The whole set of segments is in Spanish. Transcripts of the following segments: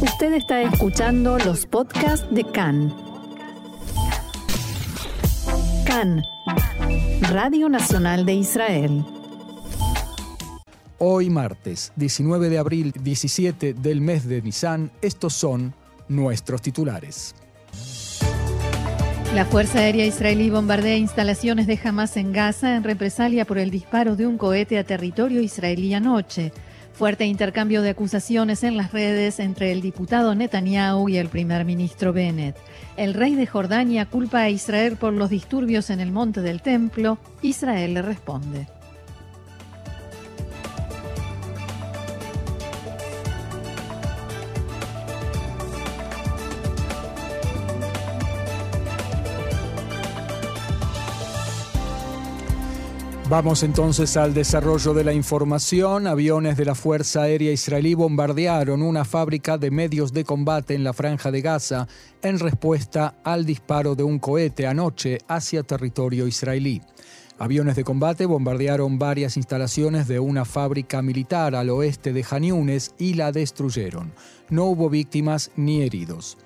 Usted está escuchando los podcasts de CAN. CAN, Radio Nacional de Israel. Hoy martes, 19 de abril, 17 del mes de Nisan, estos son nuestros titulares. La Fuerza Aérea Israelí bombardea instalaciones de Hamas en Gaza en represalia por el disparo de un cohete a territorio israelí anoche. Fuerte intercambio de acusaciones en las redes entre el diputado Netanyahu y el primer ministro Bennett. El rey de Jordania culpa a Israel por los disturbios en el monte del templo. Israel le responde. Vamos entonces al desarrollo de la información. Aviones de la Fuerza Aérea Israelí bombardearon una fábrica de medios de combate en la franja de Gaza en respuesta al disparo de un cohete anoche hacia territorio israelí. Aviones de combate bombardearon varias instalaciones de una fábrica militar al oeste de Janiunes y la destruyeron. No hubo víctimas ni heridos.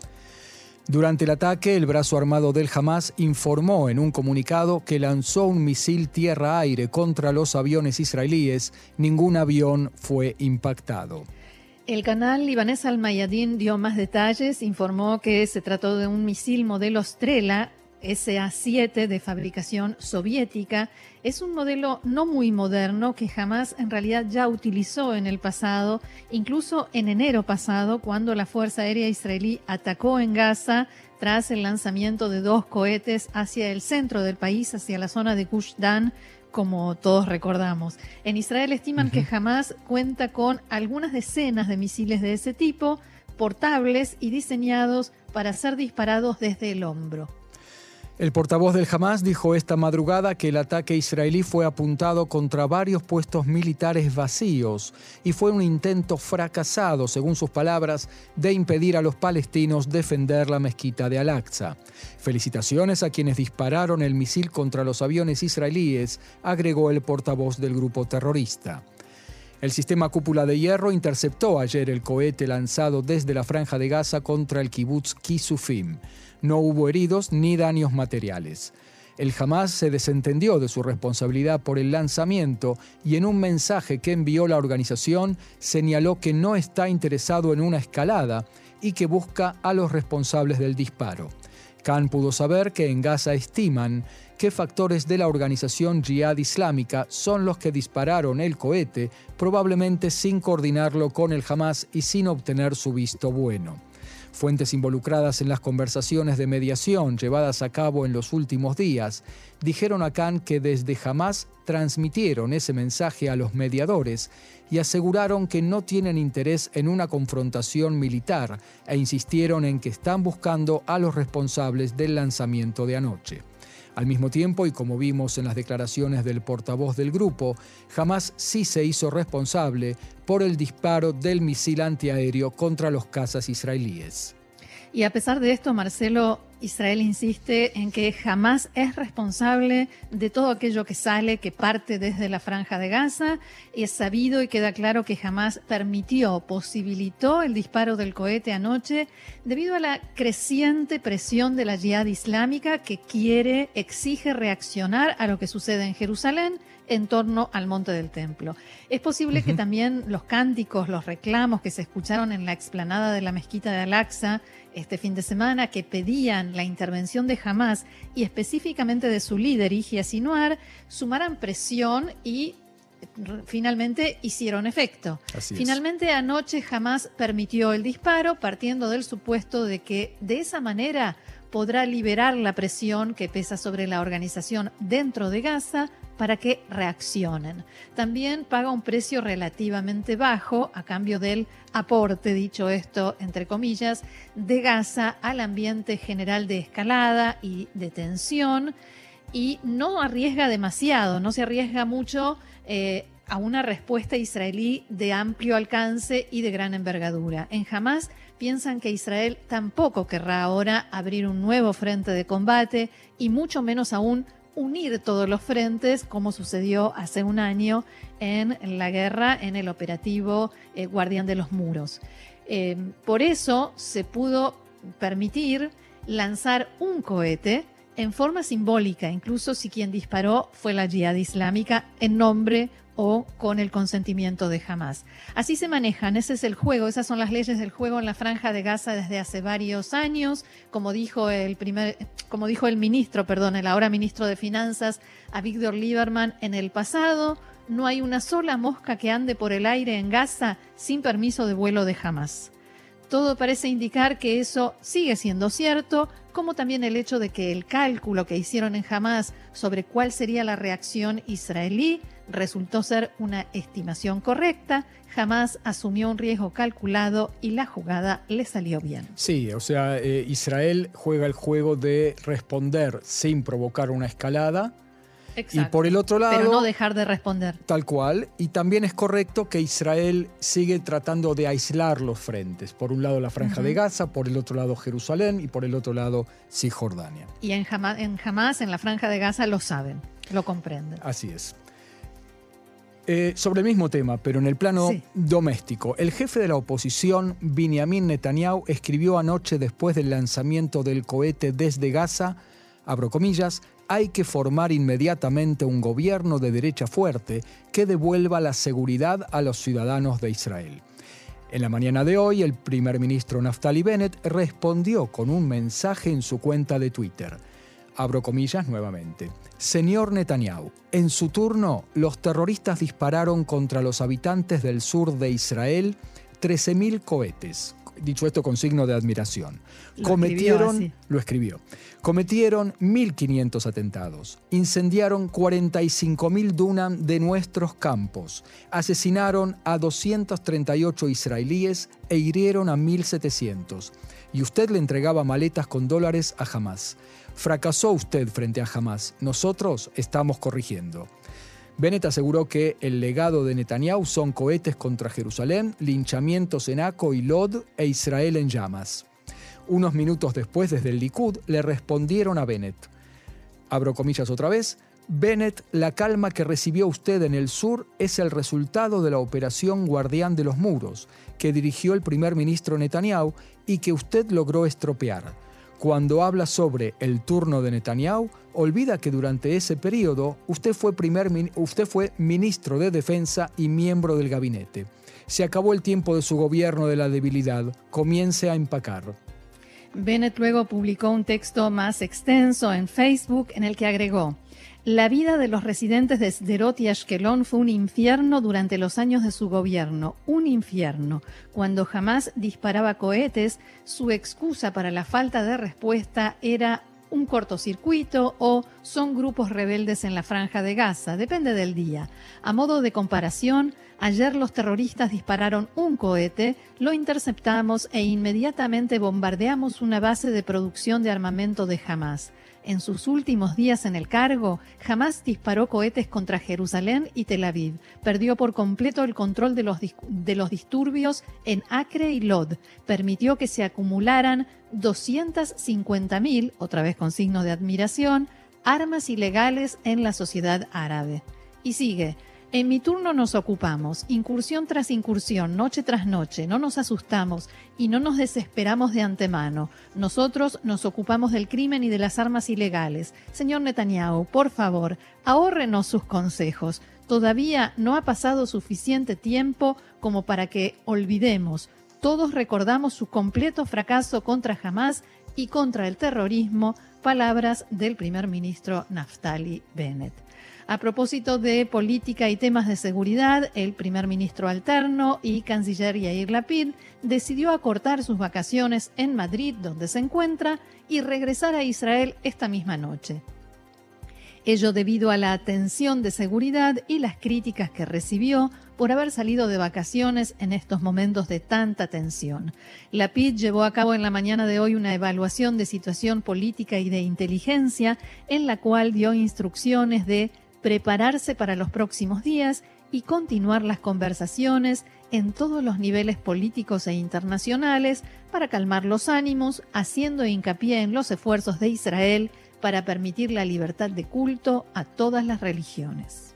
Durante el ataque, el brazo armado del Hamas informó en un comunicado que lanzó un misil tierra-aire contra los aviones israelíes. Ningún avión fue impactado. El canal libanés Al Mayadin dio más detalles, informó que se trató de un misil modelo Strela SA-7 de fabricación soviética es un modelo no muy moderno que jamás en realidad ya utilizó en el pasado, incluso en enero pasado, cuando la Fuerza Aérea Israelí atacó en Gaza tras el lanzamiento de dos cohetes hacia el centro del país, hacia la zona de Gush Dan, como todos recordamos. En Israel estiman que jamás cuenta con algunas decenas de misiles de ese tipo, portables y diseñados para ser disparados desde el hombro. El portavoz del Hamas dijo esta madrugada que el ataque israelí fue apuntado contra varios puestos militares vacíos y fue un intento fracasado, según sus palabras, de impedir a los palestinos defender la mezquita de Al-Aqsa. Felicitaciones a quienes dispararon el misil contra los aviones israelíes, agregó el portavoz del grupo terrorista. El sistema cúpula de hierro interceptó ayer el cohete lanzado desde la franja de Gaza contra el kibbutz Kisufim. No hubo heridos ni daños materiales. El Hamas se desentendió de su responsabilidad por el lanzamiento y en un mensaje que envió la organización señaló que no está interesado en una escalada y que busca a los responsables del disparo. Khan pudo saber que en Gaza estiman que factores de la organización Jihad Islámica son los que dispararon el cohete, probablemente sin coordinarlo con el Hamas y sin obtener su visto bueno. Fuentes involucradas en las conversaciones de mediación llevadas a cabo en los últimos días dijeron a Khan que desde jamás transmitieron ese mensaje a los mediadores y aseguraron que no tienen interés en una confrontación militar e insistieron en que están buscando a los responsables del lanzamiento de anoche. Al mismo tiempo, y como vimos en las declaraciones del portavoz del grupo, jamás sí se hizo responsable por el disparo del misil antiaéreo contra los cazas israelíes. Y a pesar de esto, Marcelo, Israel insiste en que jamás es responsable de todo aquello que sale, que parte desde la franja de Gaza. Es sabido y queda claro que jamás permitió, posibilitó el disparo del cohete anoche debido a la creciente presión de la yihad islámica que quiere, exige reaccionar a lo que sucede en Jerusalén en torno al monte del templo. Es posible que también los cánticos, los reclamos que se escucharon en la explanada de la mezquita de Al-Aqsa este fin de semana que pedían la intervención de Hamas y específicamente de su líder, Ijia Sinuar, sumaran presión y finalmente hicieron efecto. finalmente anoche Hamas permitió el disparo partiendo del supuesto de que de esa manera podrá liberar la presión que pesa sobre la organización dentro de Gaza para que reaccionen. También paga un precio relativamente bajo a cambio del aporte, dicho esto entre comillas, de Gaza al ambiente general de escalada y de tensión y no arriesga demasiado, no se arriesga mucho. Eh, a una respuesta israelí de amplio alcance y de gran envergadura. En Hamas piensan que Israel tampoco querrá ahora abrir un nuevo frente de combate y mucho menos aún unir todos los frentes, como sucedió hace un año en la guerra, en el operativo eh, Guardián de los Muros. Eh, por eso se pudo permitir lanzar un cohete en forma simbólica, incluso si quien disparó fue la Jihad Islámica en nombre o con el consentimiento de Hamas. Así se manejan, ese es el juego, esas son las leyes del juego en la franja de Gaza desde hace varios años, como dijo el primer como dijo el ministro, perdón, el ahora ministro de Finanzas, a Víctor Lieberman en el pasado, no hay una sola mosca que ande por el aire en Gaza sin permiso de vuelo de Hamas. Todo parece indicar que eso sigue siendo cierto, como también el hecho de que el cálculo que hicieron en Hamas sobre cuál sería la reacción israelí resultó ser una estimación correcta, Hamas asumió un riesgo calculado y la jugada le salió bien. Sí, o sea, eh, Israel juega el juego de responder sin provocar una escalada y por el otro lado... Pero no dejar de responder. Tal cual. Y también es correcto que Israel sigue tratando de aislar los frentes. Por un lado la franja de Gaza, por el otro lado Jerusalén y por el otro lado Cisjordania. Y en Hamas, en, en la franja de Gaza, lo saben, lo comprenden. Así es. Eh, sobre el mismo tema, pero en el plano doméstico, el jefe de la oposición, Benjamin Netanyahu, escribió anoche después del lanzamiento del cohete desde Gaza, abro comillas, hay que formar inmediatamente un gobierno de derecha fuerte que devuelva la seguridad a los ciudadanos de Israel. En la mañana de hoy, el primer ministro Naftali Bennett respondió con un mensaje en su cuenta de Twitter. Abro comillas nuevamente. Señor Netanyahu, en su turno, los terroristas dispararon contra los habitantes del sur de Israel 13.000 cohetes, dicho esto con signo de admiración. Lo cometieron, lo escribió, cometieron 1.500 atentados, incendiaron 45.000 dunam de nuestros campos, asesinaron a 238 israelíes e hirieron a 1.700. Y usted le entregaba maletas con dólares a Hamas. Fracasó usted frente a Hamas. Nosotros estamos corrigiendo. Bennett aseguró que el legado de Netanyahu son cohetes contra Jerusalén, linchamientos en Aco y Lod e Israel en llamas. Unos minutos después, desde el Likud, le respondieron a Bennett. Abro comillas otra vez. Bennett, la calma que recibió usted en el sur es el resultado de la operación Guardián de los Muros, que dirigió el primer ministro Netanyahu y que usted logró estropear. Cuando habla sobre el turno de Netanyahu, olvida que durante ese periodo usted fue, primer, usted fue ministro de Defensa y miembro del gabinete. Se acabó el tiempo de su gobierno de la debilidad. Comience a empacar. Bennett luego publicó un texto más extenso en Facebook en el que agregó, la vida de los residentes de Sderot y Ashkelon fue un infierno durante los años de su gobierno, un infierno. Cuando jamás disparaba cohetes, su excusa para la falta de respuesta era un cortocircuito o son grupos rebeldes en la franja de Gaza, depende del día. A modo de comparación, ayer los terroristas dispararon un cohete, lo interceptamos e inmediatamente bombardeamos una base de producción de armamento de Hamas. En sus últimos días en el cargo, jamás disparó cohetes contra Jerusalén y Tel Aviv. Perdió por completo el control de los, de los disturbios en Acre y Lod. Permitió que se acumularan 250.000, otra vez con signo de admiración, armas ilegales en la sociedad árabe. Y sigue, en mi turno nos ocupamos, incursión tras incursión, noche tras noche, no nos asustamos y no nos desesperamos de antemano. Nosotros nos ocupamos del crimen y de las armas ilegales. Señor Netanyahu, por favor, ahórrenos sus consejos. Todavía no ha pasado suficiente tiempo como para que olvidemos. Todos recordamos su completo fracaso contra Hamas y contra el terrorismo, palabras del primer ministro Naftali Bennett. A propósito de política y temas de seguridad, el primer ministro alterno y canciller Yair Lapid decidió acortar sus vacaciones en Madrid, donde se encuentra, y regresar a Israel esta misma noche. Ello debido a la tensión de seguridad y las críticas que recibió por haber salido de vacaciones en estos momentos de tanta tensión. Lapid llevó a cabo en la mañana de hoy una evaluación de situación política y de inteligencia en la cual dio instrucciones de prepararse para los próximos días y continuar las conversaciones en todos los niveles políticos e internacionales para calmar los ánimos, haciendo hincapié en los esfuerzos de Israel para permitir la libertad de culto a todas las religiones.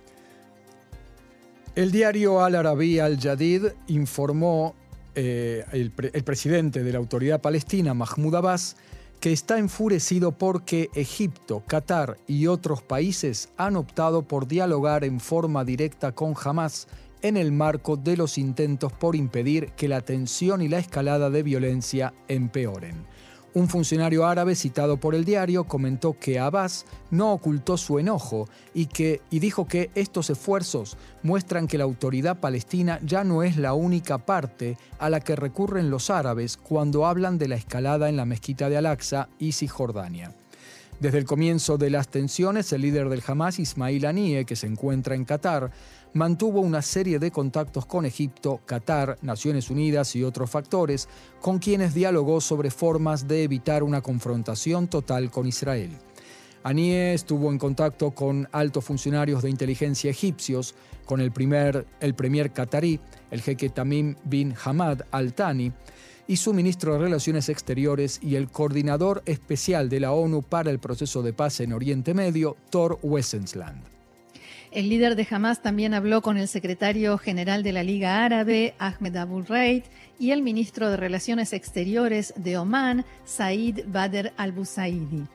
El diario Al Arabi Al Jadid informó eh, el, el presidente de la autoridad palestina, Mahmoud Abbas, que está enfurecido porque Egipto, Qatar y otros países han optado por dialogar en forma directa con Hamas en el marco de los intentos por impedir que la tensión y la escalada de violencia empeoren. Un funcionario árabe citado por el diario comentó que Abbas no ocultó su enojo y, que, y dijo que estos esfuerzos muestran que la autoridad palestina ya no es la única parte a la que recurren los árabes cuando hablan de la escalada en la mezquita de Al-Aqsa y Cisjordania. Desde el comienzo de las tensiones, el líder del Hamas, Ismail Haniyeh, que se encuentra en Qatar, mantuvo una serie de contactos con Egipto, Qatar, Naciones Unidas y otros factores, con quienes dialogó sobre formas de evitar una confrontación total con Israel. Anie estuvo en contacto con altos funcionarios de inteligencia egipcios, con el, primer, el premier qatarí, el jeque Tamim bin Hamad al-Thani, y su ministro de Relaciones Exteriores y el coordinador especial de la ONU para el proceso de paz en Oriente Medio, Thor Wessensland. El líder de Hamas también habló con el secretario general de la Liga Árabe, Ahmed Abul Reid, y el ministro de Relaciones Exteriores de Omán, Said Badr al-Busaidi.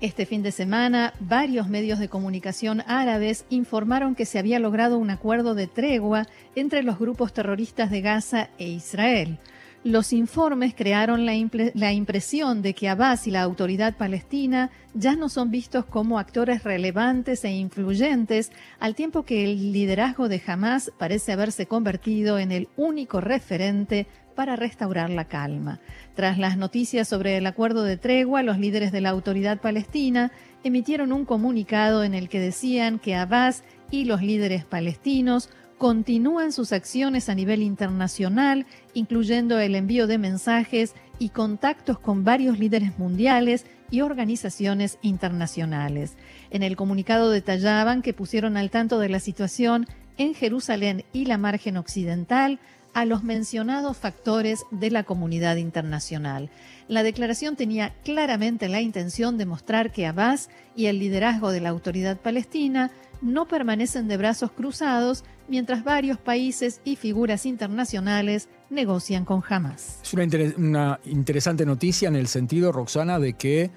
Este fin de semana, varios medios de comunicación árabes informaron que se había logrado un acuerdo de tregua entre los grupos terroristas de Gaza e Israel. Los informes crearon la, impresión de que Abbas y la autoridad palestina ya no son vistos como actores relevantes e influyentes, al tiempo que el liderazgo de Hamas parece haberse convertido en el único referente para restaurar la calma. Tras las noticias sobre el acuerdo de tregua, los líderes de la autoridad palestina emitieron un comunicado en el que decían que Abbas y los líderes palestinos continúan sus acciones a nivel internacional, incluyendo el envío de mensajes y contactos con varios líderes mundiales y organizaciones internacionales. En el comunicado detallaban que pusieron al tanto de la situación en Jerusalén y la margen occidental a los mencionados factores de la comunidad internacional. La declaración tenía claramente la intención de mostrar que Abbas y el liderazgo de la autoridad palestina no permanecen de brazos cruzados mientras varios países y figuras internacionales negocian con Hamas. Es una, interesante noticia en el sentido, Roxana, de que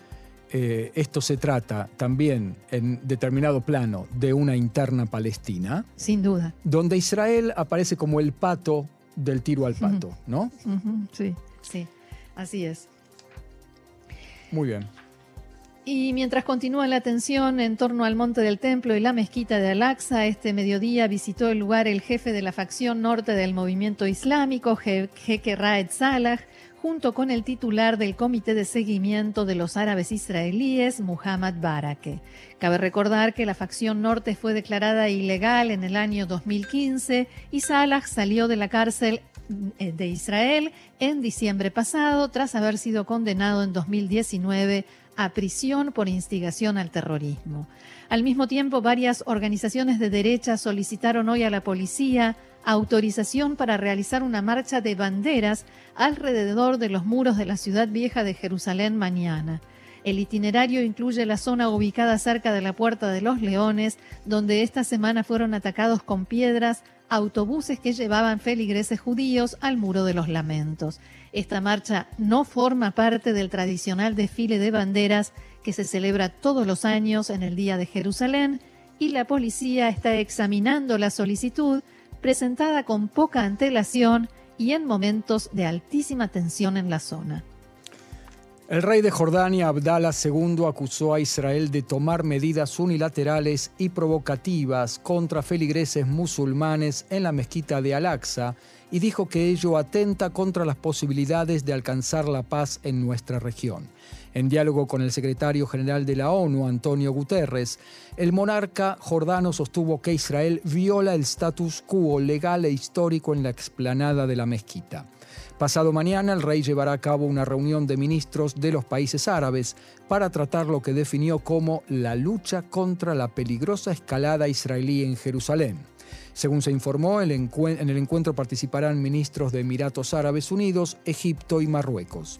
eh, esto se trata también en determinado plano de una interna palestina. Sin duda. Donde Israel aparece como el pato del tiro al pato, ¿no? Sí, sí, así es. Muy bien. Y mientras continúa la tensión en torno al Monte del Templo y la mezquita de Al-Aqsa, este mediodía visitó el lugar el jefe de la facción norte del movimiento islámico, Jeque Raed Salah, junto con el titular del Comité de Seguimiento de los Árabes Israelíes, Muhammad Barake. Cabe recordar que la facción norte fue declarada ilegal en el año 2015 y Salah salió de la cárcel eh, de Israel en diciembre pasado tras haber sido condenado en 2019 a prisión por instigación al terrorismo. Al mismo tiempo, varias organizaciones de derecha solicitaron hoy a la policía autorización para realizar una marcha de banderas alrededor de los muros de la ciudad vieja de Jerusalén mañana. El itinerario incluye la zona ubicada cerca de la Puerta de los Leones, donde esta semana fueron atacados con piedras autobuses que llevaban feligreses judíos al Muro de los Lamentos. Esta marcha no forma parte del tradicional desfile de banderas que se celebra todos los años en el Día de Jerusalén y la policía está examinando la solicitud presentada con poca antelación y en momentos de altísima tensión en la zona. El rey de Jordania, Abdallah II, acusó a Israel de tomar medidas unilaterales y provocativas contra feligreses musulmanes en la mezquita de Al-Aqsa y dijo que ello atenta contra las posibilidades de alcanzar la paz en nuestra región. En diálogo con el secretario general de la ONU, Antonio Guterres, el monarca jordano sostuvo que Israel viola el status quo legal e histórico en la explanada de la mezquita. Pasado mañana el rey llevará a cabo una reunión de ministros de los países árabes para tratar lo que definió como la lucha contra la peligrosa escalada israelí en Jerusalén. Según se informó, en el encuentro participarán ministros de Emiratos Árabes Unidos, Egipto y Marruecos.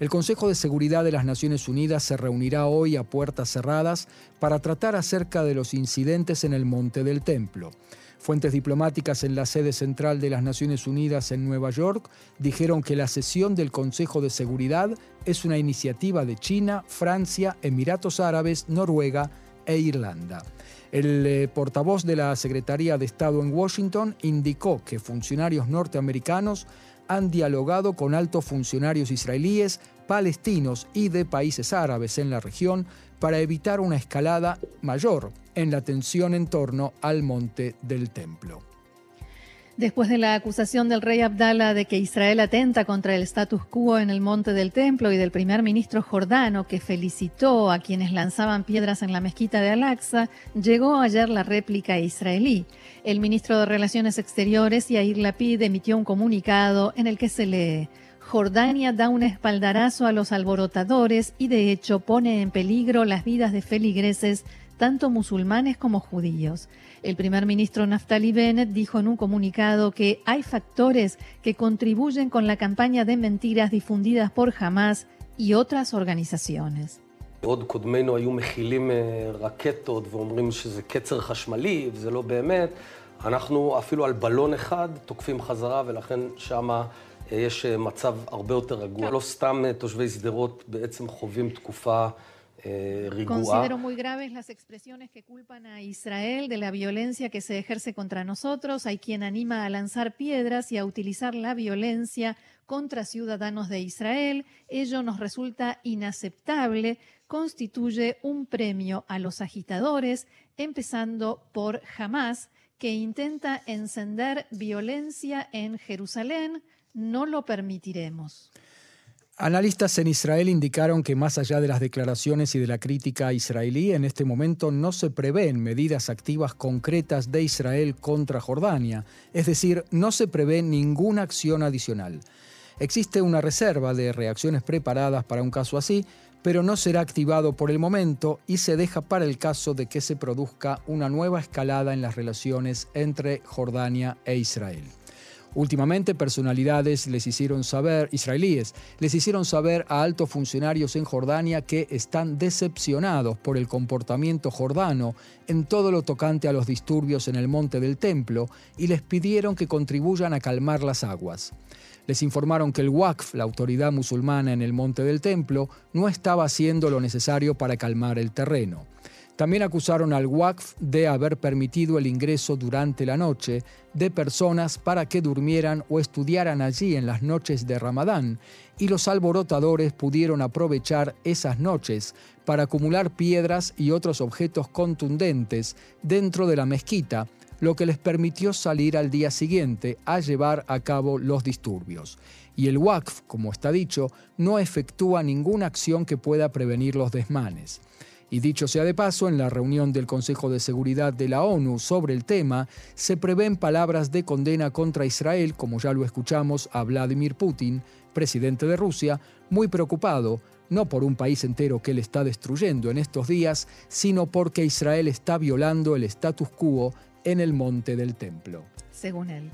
El Consejo de Seguridad de las Naciones Unidas se reunirá hoy a puertas cerradas para tratar acerca de los incidentes en el Monte del Templo. Fuentes diplomáticas en la sede central de las Naciones Unidas en Nueva York dijeron que la sesión del Consejo de Seguridad es una iniciativa de China, Francia, Emiratos Árabes, Noruega e Irlanda. El eh, portavoz de la Secretaría de Estado en Washington indicó que funcionarios norteamericanos han dialogado con altos funcionarios israelíes, palestinos y de países árabes en la región para evitar una escalada mayor en la tensión en torno al monte del templo. Después de la acusación del rey Abdallah de que Israel atenta contra el status quo en el monte del templo y del primer ministro jordano que felicitó a quienes lanzaban piedras en la mezquita de Al-Aqsa, llegó ayer la réplica israelí. El ministro de Relaciones Exteriores, Yair Lapid, emitió un comunicado en el que se lee Jordania da un espaldarazo a los alborotadores y de hecho pone en peligro las vidas de feligreses, tanto musulmanes como judíos. El primer ministro Naftali Bennett dijo en un comunicado que hay factores que contribuyen con la campaña de mentiras difundidas por Hamas y otras organizaciones. Considero muy graves las expresiones que culpan a Israel de la violencia que se ejerce contra nosotros. Hay quien anima a lanzar piedras y a utilizar la violencia contra ciudadanos de Israel. Ello nos resulta inaceptable. Constituye un premio a los agitadores, empezando por Hamas, que intenta encender violencia en Jerusalén. No lo permitiremos. Analistas en Israel indicaron que más allá de las declaraciones y de la crítica israelí, en este momento no se prevén medidas activas concretas de Israel contra Jordania, es decir, no se prevé ninguna acción adicional. Existe una reserva de reacciones preparadas para un caso así, pero no será activado por el momento y se deja para el caso de que se produzca una nueva escalada en las relaciones entre Jordania e Israel. Últimamente, personalidades les hicieron saber, israelíes, les hicieron saber a altos funcionarios en Jordania que están decepcionados por el comportamiento jordano en todo lo tocante a los disturbios en el monte del templo y les pidieron que contribuyan a calmar las aguas. Les informaron que el Waqf, la autoridad musulmana en el monte del templo, no estaba haciendo lo necesario para calmar el terreno. También acusaron al Waqf de haber permitido el ingreso durante la noche de personas para que durmieran o estudiaran allí en las noches de Ramadán, y los alborotadores pudieron aprovechar esas noches para acumular piedras y otros objetos contundentes dentro de la mezquita, lo que les permitió salir al día siguiente a llevar a cabo los disturbios. Y el Waqf, como está dicho, no efectúa ninguna acción que pueda prevenir los desmanes. Y dicho sea de paso, en la reunión del Consejo de Seguridad de la ONU sobre el tema, se prevén palabras de condena contra Israel, como ya lo escuchamos a Vladimir Putin, presidente de Rusia, muy preocupado, no por un país entero que él está destruyendo en estos días, sino porque Israel está violando el status quo en el monte del templo. Según él.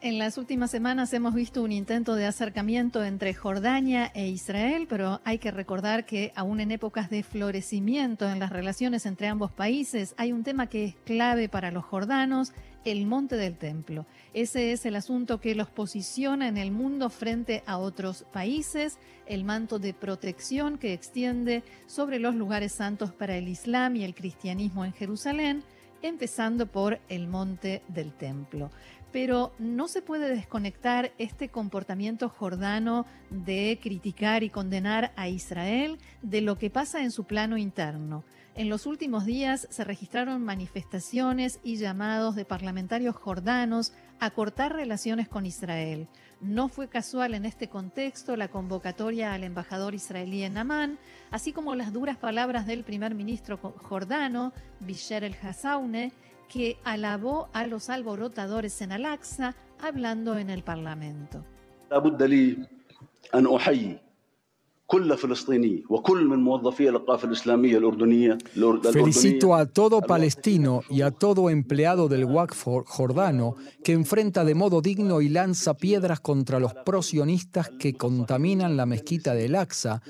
En las últimas semanas hemos visto un intento de acercamiento entre Jordania e Israel, pero hay que recordar que aún en épocas de florecimiento en las relaciones entre ambos países hay un tema que es clave para los jordanos, el monte del templo. Ese es el asunto que los posiciona en el mundo frente a otros países, el manto de protección que extiende sobre los lugares santos para el Islam y el cristianismo en Jerusalén, empezando por el monte del templo pero no se puede desconectar este comportamiento jordano de criticar y condenar a Israel de lo que pasa en su plano interno. En los últimos días se registraron manifestaciones y llamados de parlamentarios jordanos a cortar relaciones con Israel. No fue casual en este contexto la convocatoria al embajador israelí en Amán, así como las duras palabras del primer ministro jordano, Bisher el-Hassaune, que alabó a los alborotadores en Al-Aqsa hablando en el Parlamento. Felicito a todo palestino y a todo empleado del Waqf jordano que enfrenta de modo digno y lanza piedras contra los prosionistas que contaminan la mezquita de Al-Aqsa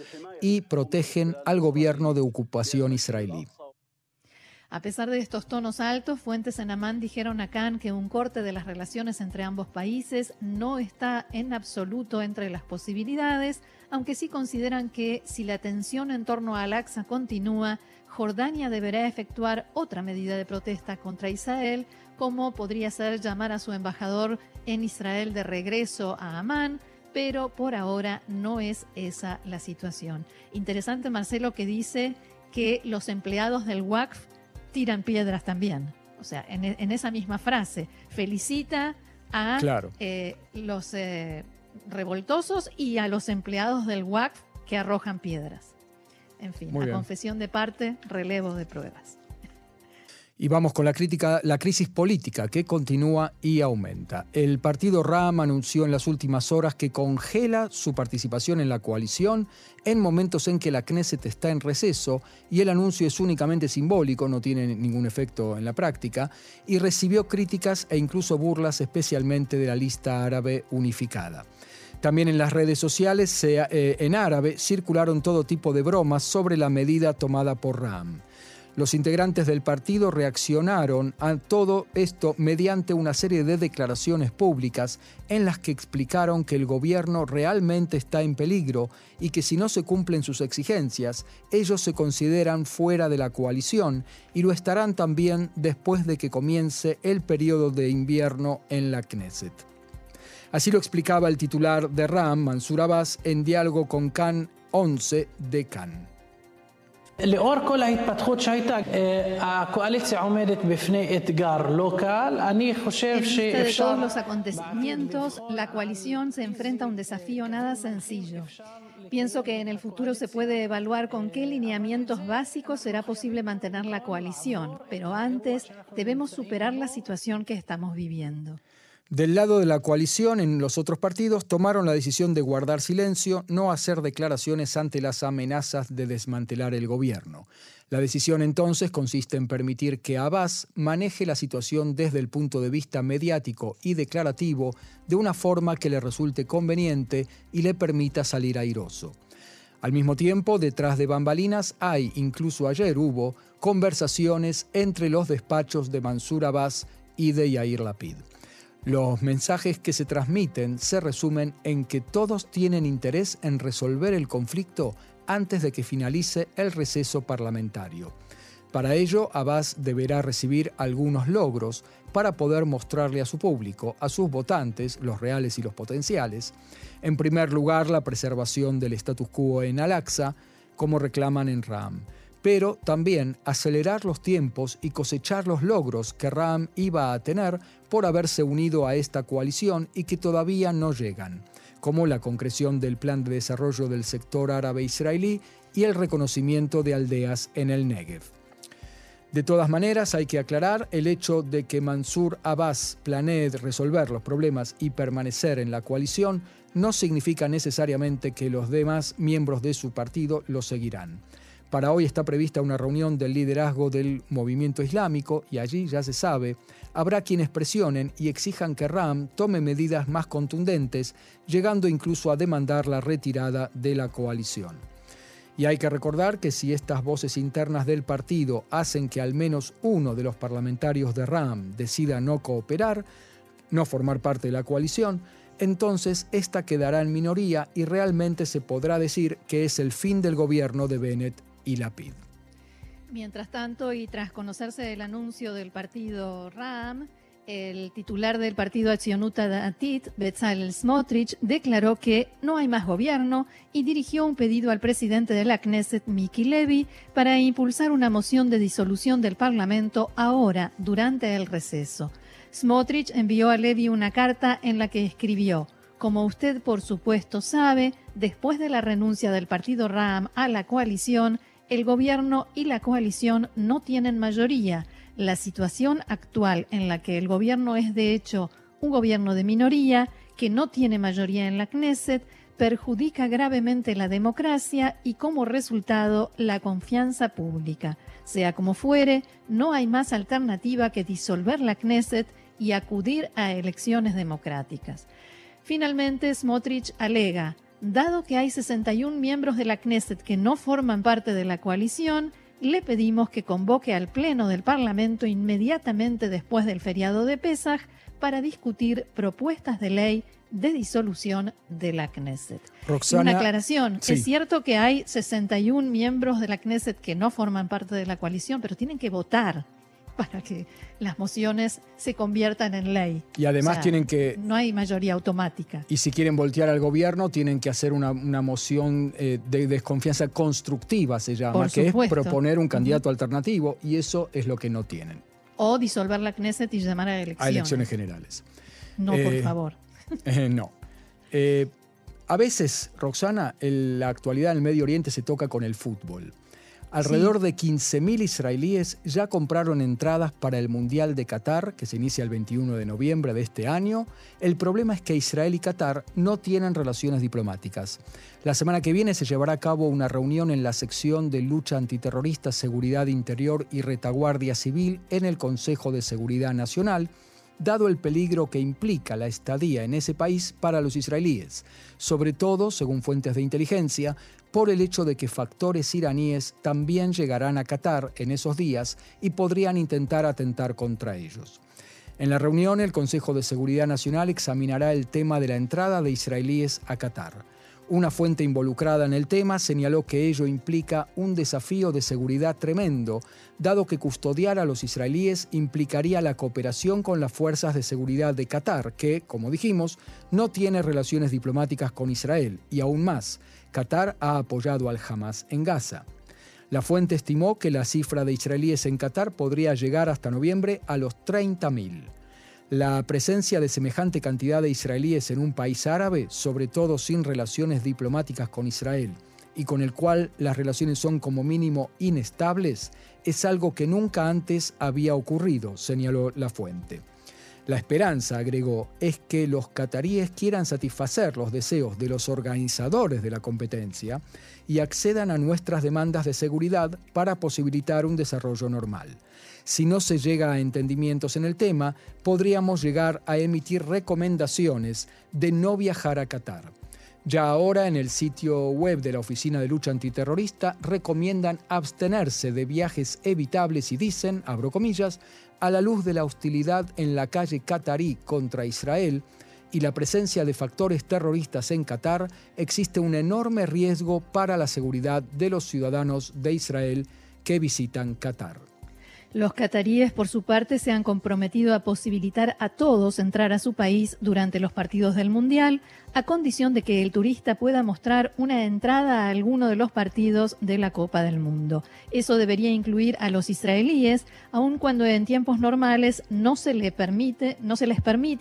y protegen al gobierno de ocupación israelí. A pesar de estos tonos altos, fuentes en Amán dijeron a Khan que un corte de las relaciones entre ambos países no está en absoluto entre las posibilidades, aunque sí consideran que si la tensión en torno a Al-Aqsa continúa, Jordania deberá efectuar otra medida de protesta contra Israel, como podría ser llamar a su embajador en Israel de regreso a Amán, pero por ahora no es esa la situación. Interesante, Marcelo, que dice que los empleados del WACF tiran piedras también. O sea, en, e, esa misma frase, felicita a eh, los eh, revoltosos y a los empleados del WACF que arrojan piedras. En fin, la confesión de parte, relevo de pruebas. Y vamos con la crítica, la crisis política que continúa y aumenta. El partido RAM anunció en las últimas horas que congela su participación en la coalición en momentos en que la Knesset está en receso y el anuncio es únicamente simbólico, no tiene ningún efecto en la práctica, y recibió críticas e incluso burlas especialmente de la lista árabe unificada. También en las redes sociales eh, en árabe circularon todo tipo de bromas sobre la medida tomada por RAM. Los integrantes del partido reaccionaron a todo esto mediante una serie de declaraciones públicas en las que explicaron que el gobierno realmente está en peligro y que si no se cumplen sus exigencias, ellos se consideran fuera de la coalición y lo estarán también después de que comience el periodo de invierno en la Knesset. Así lo explicaba el titular de RAM, Mansur Abbas, en diálogo con Khan 11 de De todos los acontecimientos, la coalición se enfrenta a un desafío nada sencillo. Pienso que en el futuro se puede evaluar con qué lineamientos básicos será posible mantener la coalición, pero antes debemos superar la situación que estamos viviendo. Del lado de la coalición, en los otros partidos, tomaron la decisión de guardar silencio, no hacer declaraciones ante las amenazas de desmantelar el gobierno. La decisión entonces consiste en permitir que Abbas maneje la situación desde el punto de vista mediático y declarativo de una forma que le resulte conveniente y le permita salir airoso. Al mismo tiempo, detrás de bambalinas hay, incluso ayer hubo, conversaciones entre los despachos de Mansur Abbas y de Yair Lapid. Los mensajes que se transmiten se resumen en que todos tienen interés en resolver el conflicto antes de que finalice el receso parlamentario. Para ello, Abbas deberá recibir algunos logros para poder mostrarle a su público, a sus votantes, los reales y los potenciales, en primer lugar la preservación del status quo en Al-Aqsa, como reclaman en RAM pero también acelerar los tiempos y cosechar los logros que Ram iba a tener por haberse unido a esta coalición y que todavía no llegan, como la concreción del plan de desarrollo del sector árabe israelí y el reconocimiento de aldeas en el Negev. De todas maneras, hay que aclarar el hecho de que Mansur Abbas planee resolver los problemas y permanecer en la coalición no significa necesariamente que los demás miembros de su partido lo seguirán. Para hoy está prevista una reunión del liderazgo del movimiento islámico y allí, ya se sabe, habrá quienes presionen y exijan que Ram tome medidas más contundentes, llegando incluso a demandar la retirada de la coalición. Y hay que recordar que si estas voces internas del partido hacen que al menos uno de los parlamentarios de RAM decida no cooperar, no formar parte de la coalición, entonces esta quedará en minoría y realmente se podrá decir que es el fin del gobierno de Bennett y. Mientras tanto, y tras conocerse el anuncio del partido RAM, el titular del partido Accionuta Datit, Bezalel Smotrich, declaró que no hay más gobierno y dirigió un pedido al presidente de la Knesset, Miki Levy, para impulsar una moción de disolución del Parlamento ahora, durante el receso. Smotrich envió a Levy una carta en la que escribió: Como usted por supuesto sabe, después de la renuncia del partido RAM a la coalición, el gobierno y la coalición no tienen mayoría. La situación actual en la que el gobierno es de hecho un gobierno de minoría que no tiene mayoría en la Knesset, perjudica gravemente la democracia y como resultado la confianza pública. Sea como fuere, no hay más alternativa que disolver la Knesset y acudir a elecciones democráticas. Finalmente, Smotrich alega, dado que hay 61 miembros de la Knesset que no forman parte de la coalición, le pedimos que convoque al Pleno del Parlamento inmediatamente después del feriado de Pesach para discutir propuestas de ley de disolución de la Knesset. Una aclaración, es cierto que hay 61 miembros de la Knesset que no forman parte de la coalición, pero tienen que votar para que las mociones se conviertan en ley. Y además tienen que... No hay mayoría automática. Y si quieren voltear al gobierno, tienen que hacer una, moción eh, de desconfianza constructiva, se llama, que es proponer un candidato alternativo, y eso es lo que no tienen. O disolver la Knesset y llamar a elecciones. A elecciones generales. No, por eh, favor. Eh, no. a veces, Roxana, en la actualidad en el Medio Oriente se toca con el fútbol. Alrededor de 15.000 israelíes ya compraron entradas para el Mundial de Qatar, que se inicia el 21 de noviembre de este año. El problema es que Israel y Qatar no tienen relaciones diplomáticas. La semana que viene se llevará a cabo una reunión en la sección de lucha antiterrorista, seguridad interior y retaguardia civil en el Consejo de Seguridad Nacional dado el peligro que implica la estadía en ese país para los israelíes, sobre todo, según fuentes de inteligencia, por el hecho de que factores iraníes también llegarán a Qatar en esos días y podrían intentar atentar contra ellos. En la reunión, el Consejo de Seguridad Nacional examinará el tema de la entrada de israelíes a Qatar. Una fuente involucrada en el tema señaló que ello implica un desafío de seguridad tremendo, dado que custodiar a los israelíes implicaría la cooperación con las fuerzas de seguridad de Qatar, que, como dijimos, no tiene relaciones diplomáticas con Israel, y aún más, Qatar ha apoyado al Hamas en Gaza. La fuente estimó que la cifra de israelíes en Qatar podría llegar hasta noviembre a los 30.000. La presencia de semejante cantidad de israelíes en un país árabe, sobre todo sin relaciones diplomáticas con Israel, y con el cual las relaciones son como mínimo inestables, es algo que nunca antes había ocurrido, señaló la fuente. La esperanza, agregó, es que los cataríes quieran satisfacer los deseos de los organizadores de la competencia y accedan a nuestras demandas de seguridad para posibilitar un desarrollo normal. Si no se llega a entendimientos en el tema, podríamos llegar a emitir recomendaciones de no viajar a Qatar. Ya ahora en el sitio web de la Oficina de Lucha Antiterrorista recomiendan abstenerse de viajes evitables y dicen, abro comillas, a la luz de la hostilidad en la calle catarí contra Israel y la presencia de factores terroristas en Qatar, existe un enorme riesgo para la seguridad de los ciudadanos de Israel que visitan Qatar. Los cataríes, por su parte, se han comprometido a posibilitar a todos entrar a su país durante los partidos del Mundial, a condición de que el turista pueda mostrar una entrada a alguno de los partidos de la Copa del Mundo. Eso debería incluir a los israelíes, aun cuando en tiempos normales no se, les permite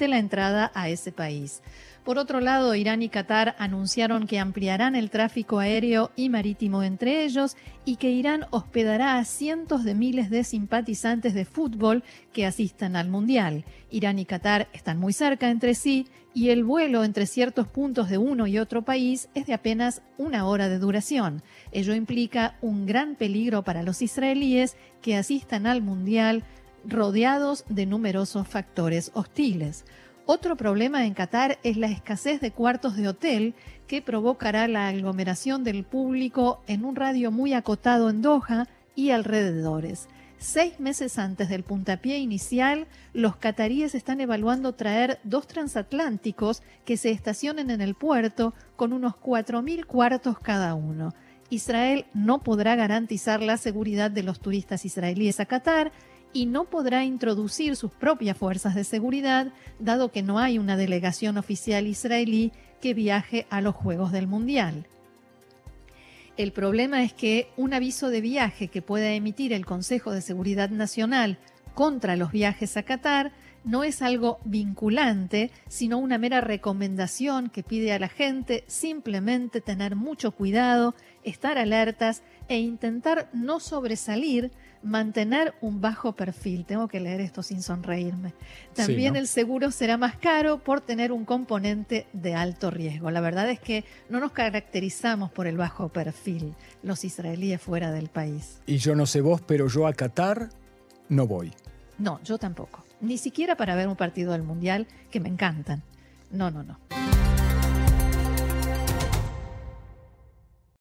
la entrada a ese país. Por otro lado, Irán y Qatar anunciaron que ampliarán el tráfico aéreo y marítimo entre ellos y que Irán hospedará a cientos de miles de simpatizantes de fútbol que asistan al Mundial. Irán y Qatar están muy cerca entre sí y el vuelo entre ciertos puntos de uno y otro país es de apenas una hora de duración. Ello implica un gran peligro para los israelíes que asistan al Mundial rodeados de numerosos factores hostiles. Otro problema en Qatar es la escasez de cuartos de hotel que provocará la aglomeración del público en un radio muy acotado en Doha y alrededores. Seis meses antes del puntapié inicial, los cataríes están evaluando traer dos transatlánticos que se estacionen en el puerto con unos 4.000 cuartos cada uno. Israel no podrá garantizar la seguridad de los turistas israelíes a Qatar y no podrá introducir sus propias fuerzas de seguridad, dado que no hay una delegación oficial israelí que viaje a los Juegos del Mundial. El problema es que un aviso de viaje que pueda emitir el Consejo de Seguridad Nacional contra los viajes a Qatar no es algo vinculante, sino una mera recomendación que pide a la gente simplemente tener mucho cuidado, estar alertas e intentar no sobresalir, mantener un bajo perfil. Tengo que leer esto sin sonreírme. También el seguro será más caro por tener un componente de alto riesgo. La verdad es que no nos caracterizamos por el bajo perfil los israelíes fuera del país. Y yo no sé vos, pero yo a Qatar no voy. No, yo tampoco. Ni siquiera para ver un partido del Mundial que me encantan. No, no, no.